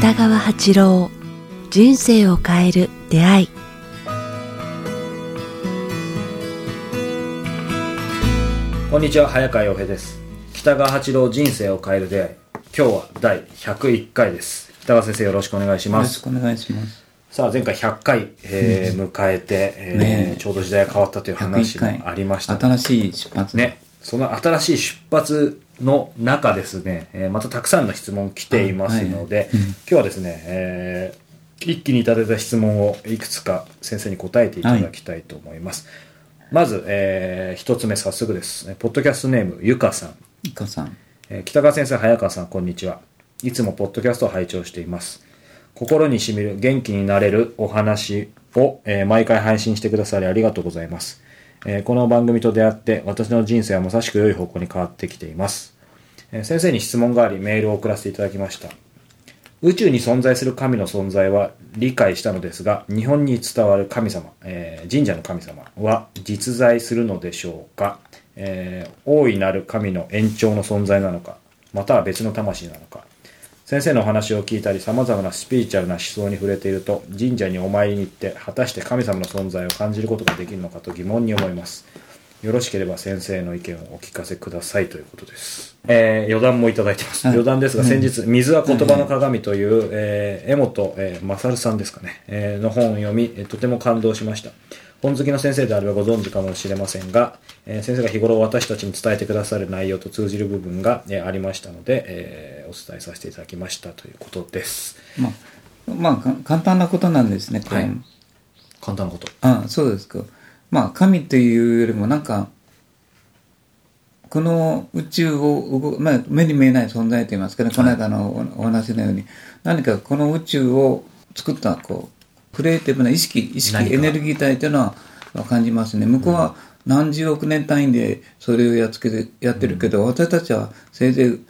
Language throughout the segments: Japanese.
北川八郎人生を変える出会い。こんにちは早川洋平です。北川八郎人生を変える出会い。今日は第101回です。北川先生よろしくお願いしよろしますくお願いします。さあ前回100回、えー迎えて、えーちょうど時代が変わったという話101もありました新しい出発。ね、その新しい出発の中ですね、えーまたたくさんの質問来ていますので、はいうん今日はですね、えー一気にいただいた質問をいくつか先生に答えていただきたいと思います。まず、えー一つ目早速です。えーポッドキャストネームゆかさん。いかさん。えー北川先生、早川さん、こんにちは。いつもポッドキャストを拝聴しています。心にしみる、元気になれるお話を、えー毎回配信してくださりありがとうございます。えーこの番組と出会って、私の人生はまさしく良い方向に変わってきています。えー先生に質問があり、メールを送らせていただきました。宇宙に存在する神の存在は理解したのですが、日本に伝わる神様、え神社の神様は実在するのでしょうか、え大いなる神の延長の存在なのか、または別の魂なのか。先生のお話を聞いたり、様々なスピリチュアルな思想に触れていると、神社にお参りに行って、果たして神様の存在を感じることができるのかと疑問に思います。よろしければ先生の意見をお聞かせくださいということです。えー余談もいただいてます。はい余談ですが、先日、水は言葉の鏡という、えー江本、えー勝さんですかね、えーの本を読み、えーとても感動しました。本好きの先生であればご存知かもしれませんが、えー先生が日頃私たちに伝えてくださる内容と通じる部分が、えーありましたので、えーお伝えさせていただきましたということです。まあ、まあ、か簡単なことなんですね、これ。はい簡単なこと。あそうですか。まあ、神というよりも、なんか、この宇宙を動、まあ、目に見えない存在といいますかね、この間のおお話のように、何かこの宇宙を作った、こう、クリエイティブな意識、意識、エネルギー体というのは感じますね。向こうは何十億年単位でそれをやっつけて、やってるけど、私たちはせいぜい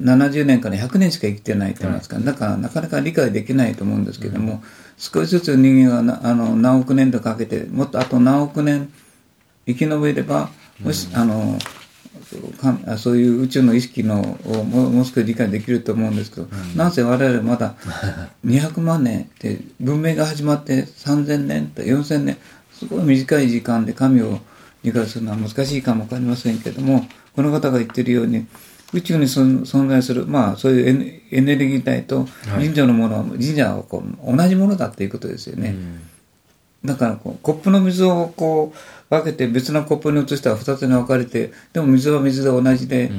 70年から100年しか生きてないと言いますか、だからなかなか理解できないと思うんですけども、少しずつ人間がなあの何億年とかけて、もっとあと何億年生き延びれば、もし、あの、そういう宇宙の意識のをもうもう少し理解できると思うんですけど、なんせ我々まだ 200万年って文明が始まって3000年と4000年すごい短い時間で神を理解するのは難しいかもわかりませんけどもこの方が言ってるように宇宙に存存在する、まあ、そういうエネルギー体と神社のものは、神社はこう同じものだっていうことですよね。だからこう、コップの水をこう、分けて別のコップに移したら二つに分かれて、でも水は水で同じで、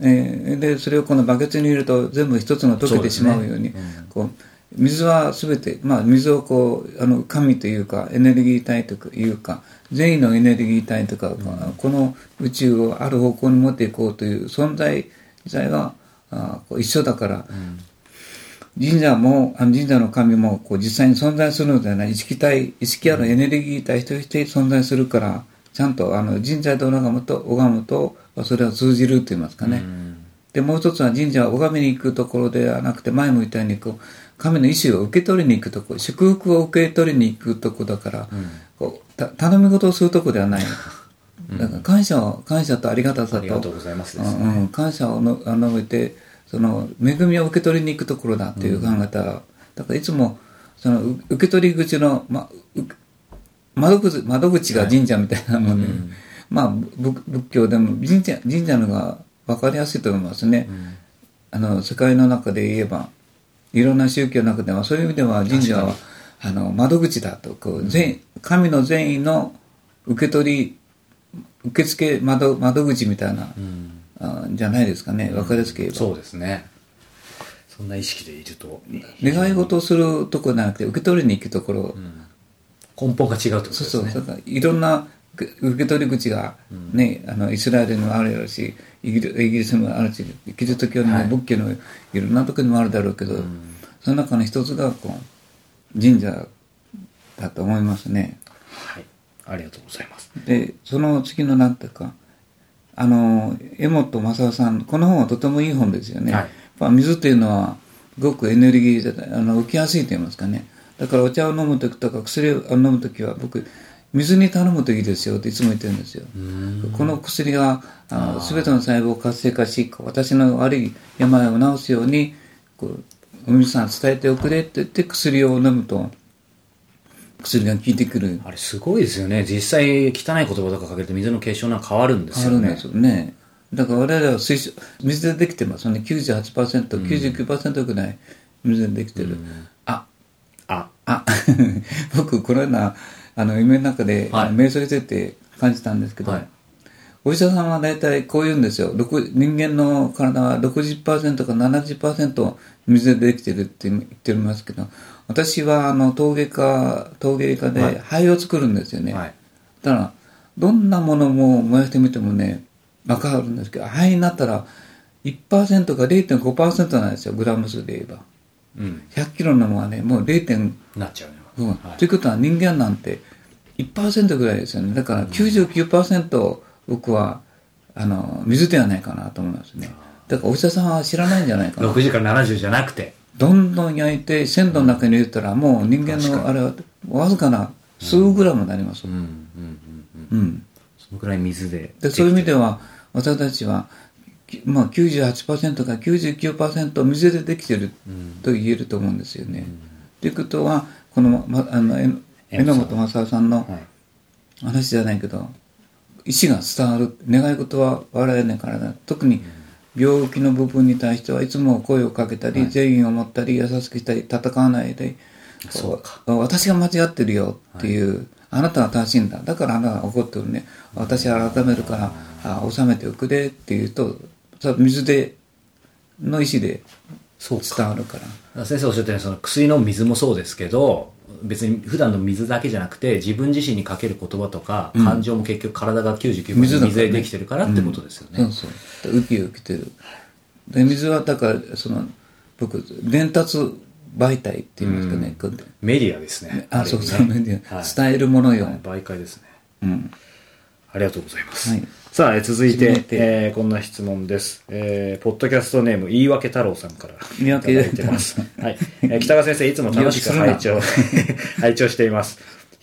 えーで、それをこのバケツに入れると全部一つの溶けてしまうように、こう、水はすべて、まあ水をこう、あの、神というか、エネルギー体というか、善意のエネルギー体とか、この宇宙をある方向に持っていこうという存在自体が、あこう一緒だから、神社も、あの神社の神もこう実際に存在するのではない、意識体、意識あるエネルギー体として存在するから、ちゃんとあの神社で拝むと、拝むと、それは通じると言いますかね。で、もう一つは神社を拝みに行くところではなくて、前も言ったように、こう、神の意志を受け取りに行くところ、祝福を受け取りに行くところだから、こうた頼み事をするところではない。だから感謝を、感謝とありがたさと、ありがとうございますですねうんうん感謝をのあ述べて、その恵みを受け取りに行くところだという考え方、だからいつもそのう受け取り口の、ま、う窓口窓口が神社みたいなもので、まあ仏仏教でも神社神社のが分かりやすいと思いますね、あの世界の中で言えばいろんな宗教の中ではそういう意味では神社はあの窓口だとこう、善神の善意の受け取り受付窓窓口みたいな、あじゃないですかね。分かりやすく言えば、そうですね。そんな意識でいると、願い事をするところじゃなくて受け取りに行くところ、根本が違うってことですそうね。そう。だからいろんな受受け取り口が、ねあのイスラエルにもあるやろうしイギリスにもあるしキリスト教にも仏教のいろんなところにもあるだろうけど、その中の一つがこう神社だと思いますね。はい。ありがとうございます。でその次のなんていうかあの江本正夫さんこの本はとてもいい本ですよね、はい。やっぱ水というのはすごくエネルギーであの浮きやすいと言いますかね。だからお茶を飲む時とか薬を飲む時は僕水に頼むといいですよっていつも言ってるんですよ。うん。この薬がすべての細胞を活性化し、私の悪い病を治すように、こうお水さん伝えておくれって言って薬を飲むと、薬が効いてくる。あれすごいですよね。実際汚い言葉とかかけると水の結晶なんか変わるんですよね。変わるんですよね。だから我々は水晶水でできてますよね。98%、99%ぐらい水でできてる。あ、あ、あ、僕、このような、あの、夢の中で、瞑想してて感じたんですけど、はいお医者さんは大体こう言うんですよ。六人間の体は60%か70%水でできてるって言ってますけど、私はあの陶芸家、陶芸家はいで灰を作るんですよね。はい。だから、どんなものも燃やしてみてもね、わかるんですけど、灰になったら1%か0.5%なんですよ、グラム数で言えば。うん。100キロのものはね、もう0.5%。なっちゃうね。うんはいということは人間なんて1%ぐらいですよね。だから99%僕は、あの、水ではないかなと思いますね。だからお医者さんは知らないんじゃないかな。6時から70じゃなくて。どんどん焼いて鮮度の中に入れたらもう人間のあれはわずかな数グラムになりますうん、。うん、うん、うん。うん。そのくらい水で。でそういう意味では私たちは、きまあ、98%か99%水でできてると言えると思うんですよね。ということはこの、ま、あのえ榎本正夫さんのはい。話じゃないけど意思が伝わる願い事は笑えないからだ。特に病気の部分に対してはいつも声をかけたり、善意を持ったり優しくしたり戦わないでそうか。私が間違ってるよっていう、あなたは正しいんだ。だからあなたが怒ってるね。私は改めるからあ収めておくれって言うと水での意思でそうか。伝わるから。先生おっしゃったようにその薬の水もそうですけど別に普段の水だけじゃなくて自分自身にかける言葉とか、感情も結局体が99%水でできてるからってことですよね、そうそう。ウキウキてる。で、水はだから、その、僕、伝達媒体って言いますかね。こうメディアですね。あ、そうそう、メね。ディア。はい。伝えるものよ。媒介ですね。うん。ありがとうございます。はいさあ、え続いてえーこんな質問です。えーポッドキャストネーム、言い訳太郎さんから言い訳いただいてます。はい。えー北川先生、いつも楽しく拝聴、拝聴しています。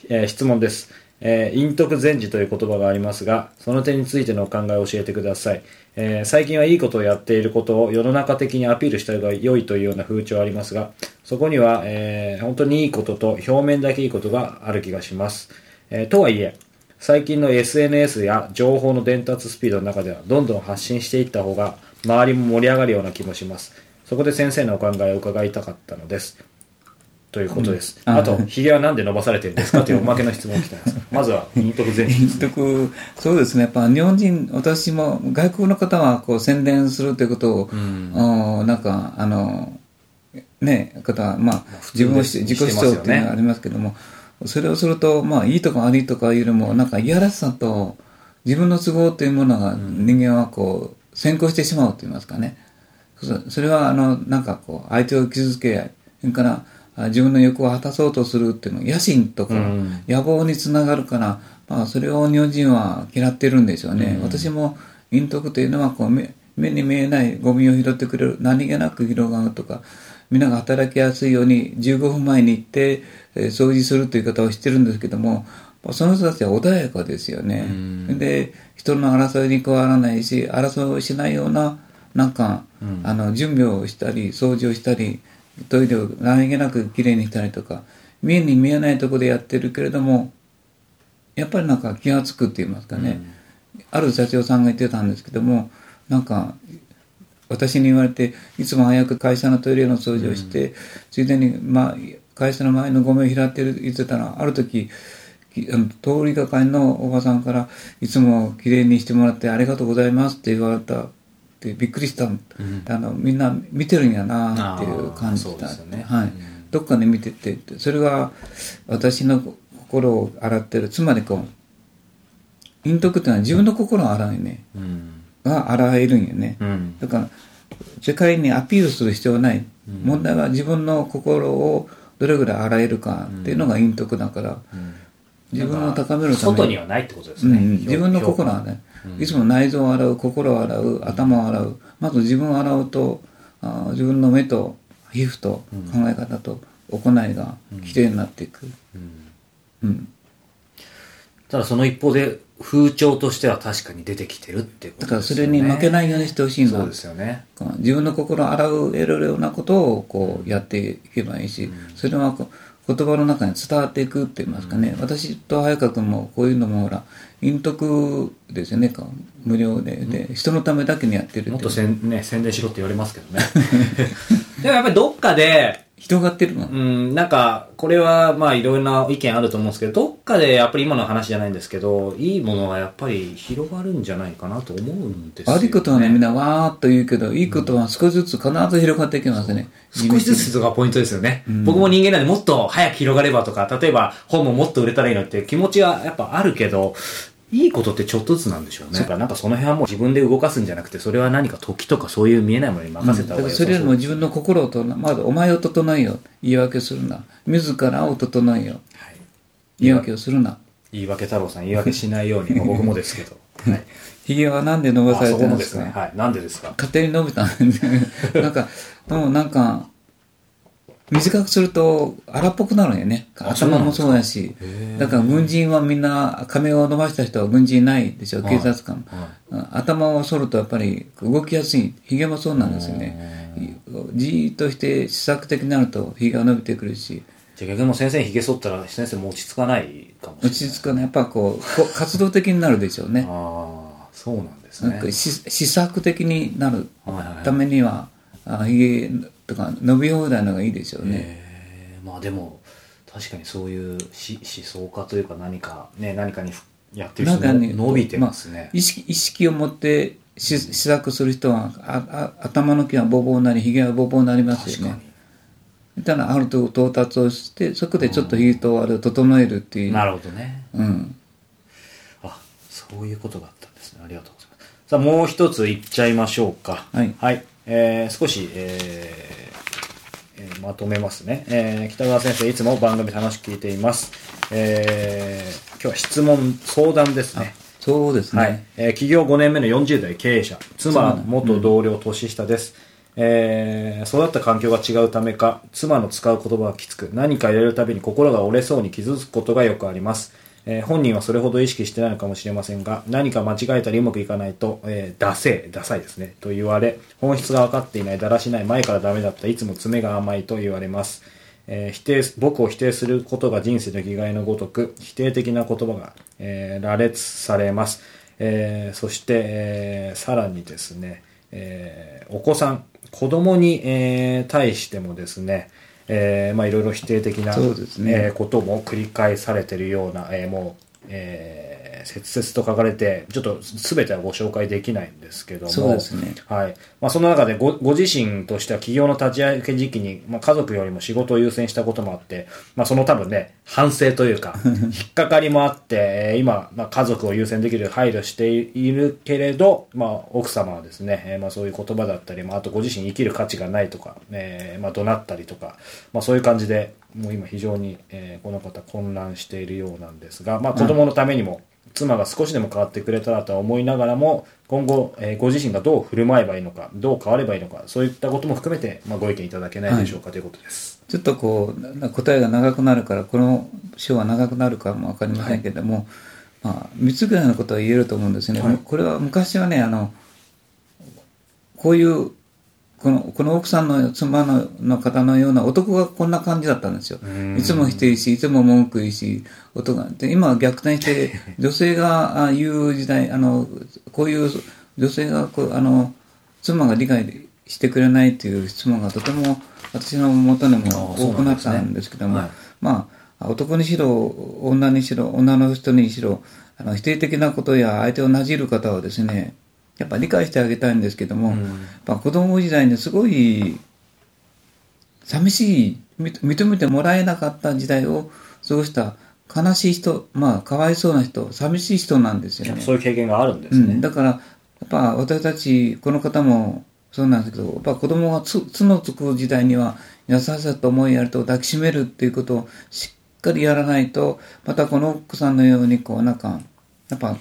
えー質問です。えー陰徳善事という言葉がありますが、その点についてのお考えを教えてください。えー最近はいいことをやっていることを世の中的にアピールした方が良いというような風潮ありますが、そこには、えー本当にいいことと表面だけいいことがある気がします。えーとはいえ、最近の SNS や情報の伝達スピードの中ではどんどん発信していった方が周りも盛り上がるような気もします。そこで先生のお考えを伺いたかったのです。ということです。うんああと、髭はなんで伸ばされてるんですか？というおまけの質問を来てます。まずは、陰徳前陰徳、そうですね。やっぱ日本人、私も外国の方はこう宣伝するということを、おなんか、あの、ね、方は、まあ、自分をし自己主張っていうのがありますけども、それをすると、まあ、いいとか悪いとかいうよりも、なんか、いやらしさと、自分の都合というものが、人間はこう、先行してしまうと言いますかね。そそれは、あの、なんかこう、相手を傷つけ、それから、あ自分の欲を果たそうとするっていうの野心とか、うん。野望につながるから、まあ、それを日本人は嫌ってるんでしょうね。私も、陰徳というのはこう目、目に見えないゴミを拾ってくれる、何気なく広がるとか、皆が働きやすいように15分前に行って、えー掃除するという方をしてるんですけども、まあその人たちは穏やかですよね。で、人の争いに加わらないし、争いをしないような、なんか、あの、準備をしたり、掃除をしたり、トイレを何気なくきれいにしたりとか、見えに見えないところでやってるけれども、やっぱりなんか気がつくって言いますかね、ある社長さんが言ってたんですけども、なんか、私に言われて、いつも早く会社のトイレの掃除をして、ついでに、まあ、会社の前のゴミを拾ってる言ってたら、ある時、きあの通りがかりのおばさんから、いつもきれいにしてもらってありがとうございますって言われたってびっくりした、あのみんな見てるんやなっていう感じだね。はい、どっかで見ててそれが私の心を洗ってる。つまりこう陰徳っていうのは自分の心を洗うよね。うん。が洗えるんよね、うん。だから世界にアピールする必要はない、問題は自分の心をどれぐらい洗えるかっていうのが陰徳だから、自分を高めるため外にはないってことですね。うんうん、自分の心はね、いつも内臓を洗う、心を洗う、頭を洗う、まず自分を洗うと、あー自分の目と皮膚と考え方と行いがきれいになっていく。うん。ただその一方で風潮としては確かに出てきてるっていうこだからそ。れに負けないようにしてほしいそうですよね。自分の心を洗う得るようなことをこうやっていけばいいし、それはこう言葉の中に伝わっていくって言いますかね、私と早川君もこういうのもほら、陰徳ですよね、こう無料で。で、人のためだけにやってるもっとせん、ね、宣伝しろって言われますけどね。でもやっぱりどっかで、広がってるの。うん、なんか、これはまあいろいろな意見あると思うんですけど、どっかでやっぱり今の話じゃないんですけど、いいものがやっぱり広がるんじゃないかなと思うんですよ、ね。悪いことはね、みんなわーっと言うけど、いいことは少しずつ必ず広がっていきますね。少しずつとかポイントですよね。僕も人間なんでもっと早く広がればとか、例えば本ももっと売れたらいいのっていう気持ちはやっぱあるけど、いいことってちょっとずつなんでしょうね。だからなんかその辺はもう自分で動かすんじゃなくて、それは何か時とかそういう見えないものに任せた方がだからよそれよりも自分の心をとな、まずお前を整えよ。言い訳するな。自らを整えよ。はい言い訳をするな。言い訳太郎さん言い訳しないように、まあ僕もですけど。はい。髭はなんで伸ばさあれそこもですすてるんでかね。はい。なんでですか？勝手に伸びたんで なんか、でもなんか、短くすると荒っぽくなるんよね。頭もそうだし。だから軍人はみんな、髪を伸ばした人は軍人いないでしょ、はい警察官。うん頭を剃るとやっぱり動きやすい。髭もそうなんですよね。じーっとして試作的になると髭が伸びてくるし、じゃあ逆にもう先生に髭剃ったら先生も落ち着かないかもしれない。落ち着かない。やっぱこう、こ活動的になるでしょうね。ああ、そうなんですね。なんかし試作的になるはいはいはいためには、あ髭とか伸び放題の方がいいでしょうね。えー。まあでも確かにそういうし思想家というか何かね何かにふやってる人も伸びてますね、あ意識意識を持ってし試作する人はああ頭の毛はボーボなりひげはボーボなりますよね。確かに。みたいなあると到達をしてそこでちょっとひげとあれを整えるっていう。なるほどね。うん。あそういうことがあったんですね。ありがとうございます。さあもう一ついっちゃいましょうか。はいえー少し、えーえーまとめますね、えー北川先生いつも番組楽しく聞いています、えー今日は質問相談ですね。そうですね。はい、えー起業5年目の40代経営者。妻妻元同僚年下です、えー育った環境が違うためか妻の使う言葉がきつく何か入れるたびに心が折れそうに傷つくことがよくあります、えー本人はそれほど意識してないのかもしれませんが何か間違えたりうまくいかないと、えー、ダセーダサいですねと言われ本質が分かっていないだらしない前からダメだったいつも爪が甘いと言われます。えー否定僕を否定することが人生の生きがいのごとく否定的な言葉が、え羅列されます、えそして、えさらにですね、えーお子さん子供に、えー対してもですね、えーまあいろいろ否定的な、えーことも繰り返されているような、えーもう、えー切々と書かれてちょっと全てはご紹介できないんですけどもそうですね。はい。まあ、その中でごご自身としては企業の立ち上げ時期に、まあ、家族よりも仕事を優先したこともあって、まあ、その多分ね反省というか 引っかかりもあってえー今、まあ、家族を優先できる配慮しているけれど、まあ、奥様はですね、えーまあ、そういう言葉だったり、まあ、あとご自身生きる価値がないとか、えーまあ、怒鳴ったりとか、まあ、そういう感じでもう今非常に、えーこの方混乱しているようなんですが、まあ、子供のためにも、妻が少しでも変わってくれたらとは思いながらも今後、えーご自身がどう振る舞えばいいのかどう変わればいいのかそういったことも含めて、まあ、ご意見いただけないでしょうか、ということです。ちょっとこうな答えが長くなるからこの章は長くなるかもわかりませんけれども、まあ、3つぐらいのことは言えると思うんですね、はい。これは昔はねあのこういうこのこの奥さんの妻のの方のような男がこんな感じだったんですよ。ん。いつも否定しいつも文句言うし男がで今は逆転して 女性があ言う時代あのこういう女性がこうあの妻が理解してくれないっていう質問がとても私のもとにも多くなったなんですけども、はいまあ男にしろ女にしろ女の人にしろあの否定的なことや相手をなじる方はですねやっぱ理解してあげたいんですけども、うん。やっぱ子供時代にすごい寂しい認認めてもらえなかった時代を過ごした悲しい人まあかわいそうな人寂しい人なんですよね。そういう経験があるんですね。うん、だからやっぱ私たちこの方もそうなんですけどやっぱ子供がつつのつく時代には優しさと思いやると抱きしめるっていうことをしっかりやらないとまたこの奥さんのようにこうなんかやっぱ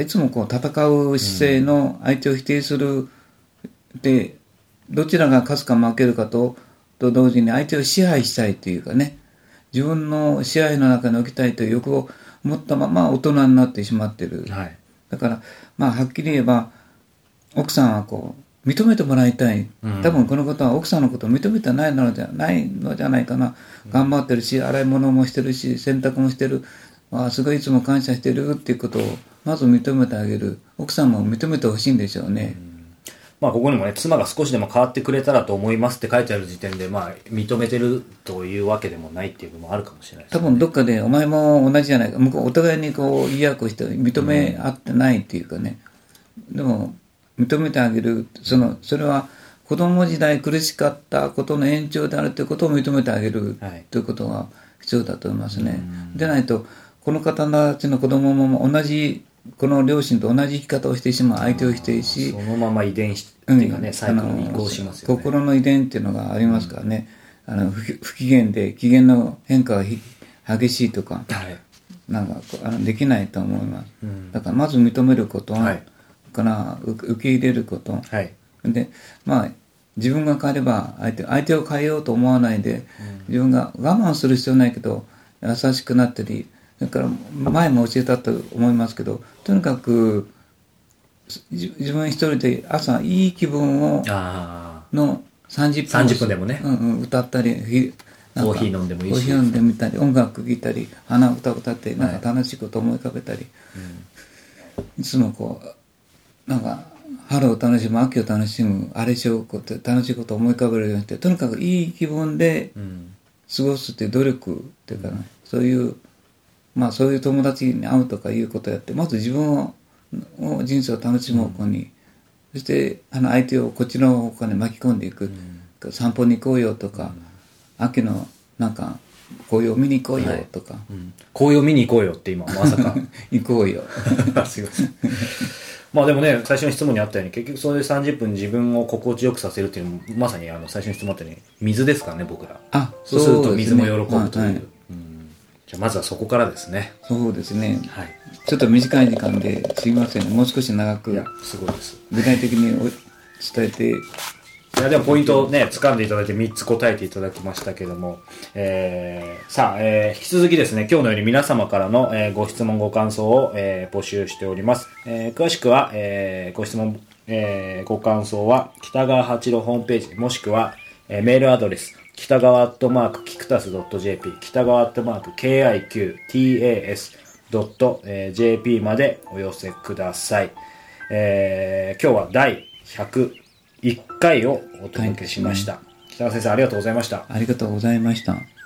いつもこう戦う姿勢の相手を否定するでどちらが勝つか負けるかとと同時に相手を支配したいというかね自分の支配の中に置きたいという欲を持ったまま大人になってしまってる。はい。だから、まあ、はっきり言えば、奥さんはこう、認めてもらいたい。うん多分このことは奥さんのことを認めてないのじゃないのじゃないかな。頑張ってるし、洗い物もしてるし、洗濯もしてる。あすごいいつも感謝してるっていうことを、まず認めてあげる。奥さんも認めてほしいんでしょうね。まあ、ここにもね、妻が少しでも変わってくれたらと思いますって書いてある時点で、まあ、認めてるというわけでもないっていうのもあるかもしれないです多分どっかで、お前も同じじゃないか。向こう、お互いにこう、言い訳をして、認め合ってないっていうかね。でも、認めてあげる。その、それは、子供時代苦しかったことの延長であるということを認めてあげるはいということが必要だと思いますね。でないと、この方たちの子供も同じ、この両親と同じ生き方をしてしまう相手を否定しそ、のまま遺伝子っていうかね、サイクルに移行しますよね。心の遺伝っていうのがありますからね、あの不不機嫌で機嫌の変化がひ激しいとか、はい。なんかあのできないと思います。うんだからまず認めること、はいから受受け入れること、はい。で、まあ、自分が変えれば相手、相手を変えようと思わないで、自分が我慢する必要ないけど、優しくなったり、それから前も教えたと思いますけど、とにかく、じ自分一人で朝いい気分をあの30分。30分でもね。うんうん、歌ったりコーヒー飲んでもいいし。コーヒー飲んでみたり音楽聴いたり鼻歌歌ってなんか楽しいこと思い浮かべたり、いつもこうなんか春を楽しむ秋を楽しむあれしようこと楽しいことを思い浮かべるようにしてとにかくいい気分で。過ごすっていう努力っていうかね、そういうまあそういう友達に会うとかいうことをやってまず自分をを人生を楽しむ方向に、そしてあの相手をこっちの方向に巻き込んでいく、散歩に行こうよとか、秋のなんか紅葉見に行こうよとか、うん。紅葉見に行こうよって今、まさか。行こうよ。すいません。まあでもね、最初の質問にあったように、結局それで30分自分を心地よくさせるっていうのも、まさにあの最初の質問あったように、水ですからね、僕ら。あそうすると水も喜ぶという。はい。うんじゃあまずはそこからですね。そうですねはい。ちょっと短い時間ですいませんもう少し長くいや、すごいです。具体的にお伝えていや、でもポイントをね、掴んでいただいて3つ答えていただきましたけども、えー、さあ、えー、引き続きですね、今日のように皆様からの、えーご質問、ご感想を、えー募集しております。えー詳しくは、えーご質問、えーご感想は、北川八郎ホームページ、もしくは、えーメールアドレス、北川アットマーク、キクタス .jp、北川アットマーク、kiqtas.jp までお寄せください。えー今日は第101回をお届けしました。北川先生、ありがとうございました。ありがとうございました